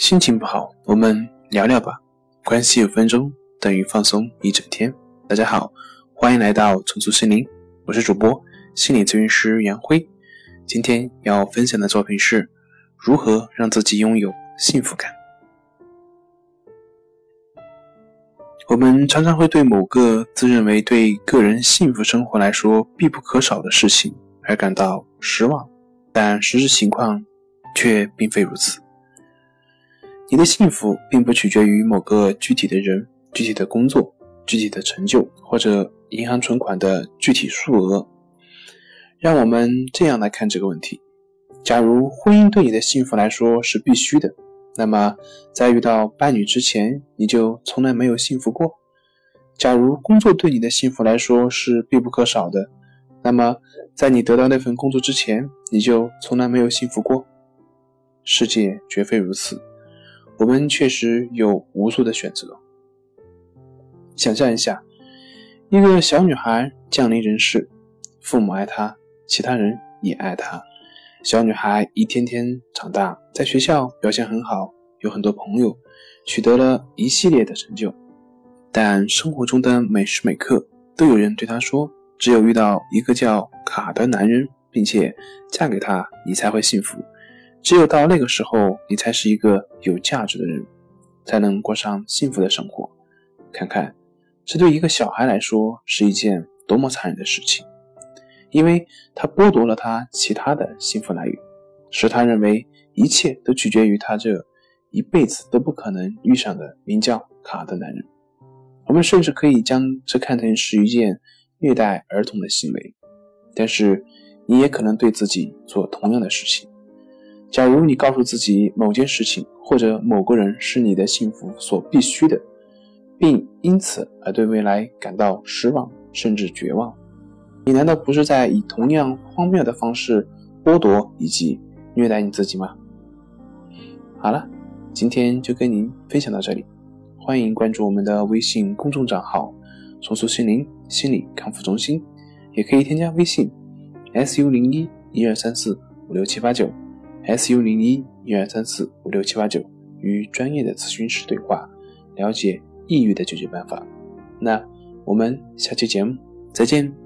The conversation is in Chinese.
心情不好，我们聊聊吧。关系五分钟等于放松一整天。大家好，欢迎来到重塑心灵，我是主播心理咨询师杨辉。今天要分享的作品是如何让自己拥有幸福感。我们常常会对某个自认为对个人幸福生活来说必不可少的事情而感到失望，但实际情况却并非如此。你的幸福并不取决于某个具体的人、具体的工作、具体的成就，或者银行存款的具体数额。让我们这样来看这个问题：假如婚姻对你的幸福来说是必须的，那么在遇到伴侣之前，你就从来没有幸福过；假如工作对你的幸福来说是必不可少的，那么在你得到那份工作之前，你就从来没有幸福过。世界绝非如此。我们确实有无数的选择。想象一下，一个小女孩降临人世，父母爱她，其他人也爱她。小女孩一天天长大，在学校表现很好，有很多朋友，取得了一系列的成就。但生活中的每时每刻，都有人对她说：“只有遇到一个叫卡的男人，并且嫁给他，你才会幸福。”只有到那个时候，你才是一个有价值的人，才能过上幸福的生活。看看，这对一个小孩来说是一件多么残忍的事情，因为他剥夺了他其他的幸福来源，使他认为一切都取决于他这一辈子都不可能遇上的名叫卡的男人。我们甚至可以将这看成是一件虐待儿童的行为，但是你也可能对自己做同样的事情。假如你告诉自己某件事情或者某个人是你的幸福所必须的，并因此而对未来感到失望甚至绝望，你难道不是在以同样荒谬的方式剥夺以及虐待你自己吗？好了，今天就跟您分享到这里，欢迎关注我们的微信公众账号“重塑心灵心理康复中心”，也可以添加微信 “s u 零一一二三四五六七八九”。S U 零一一二三四五六七八九，与专业的咨询师对话，了解抑郁的解决办法。那我们下期节目再见。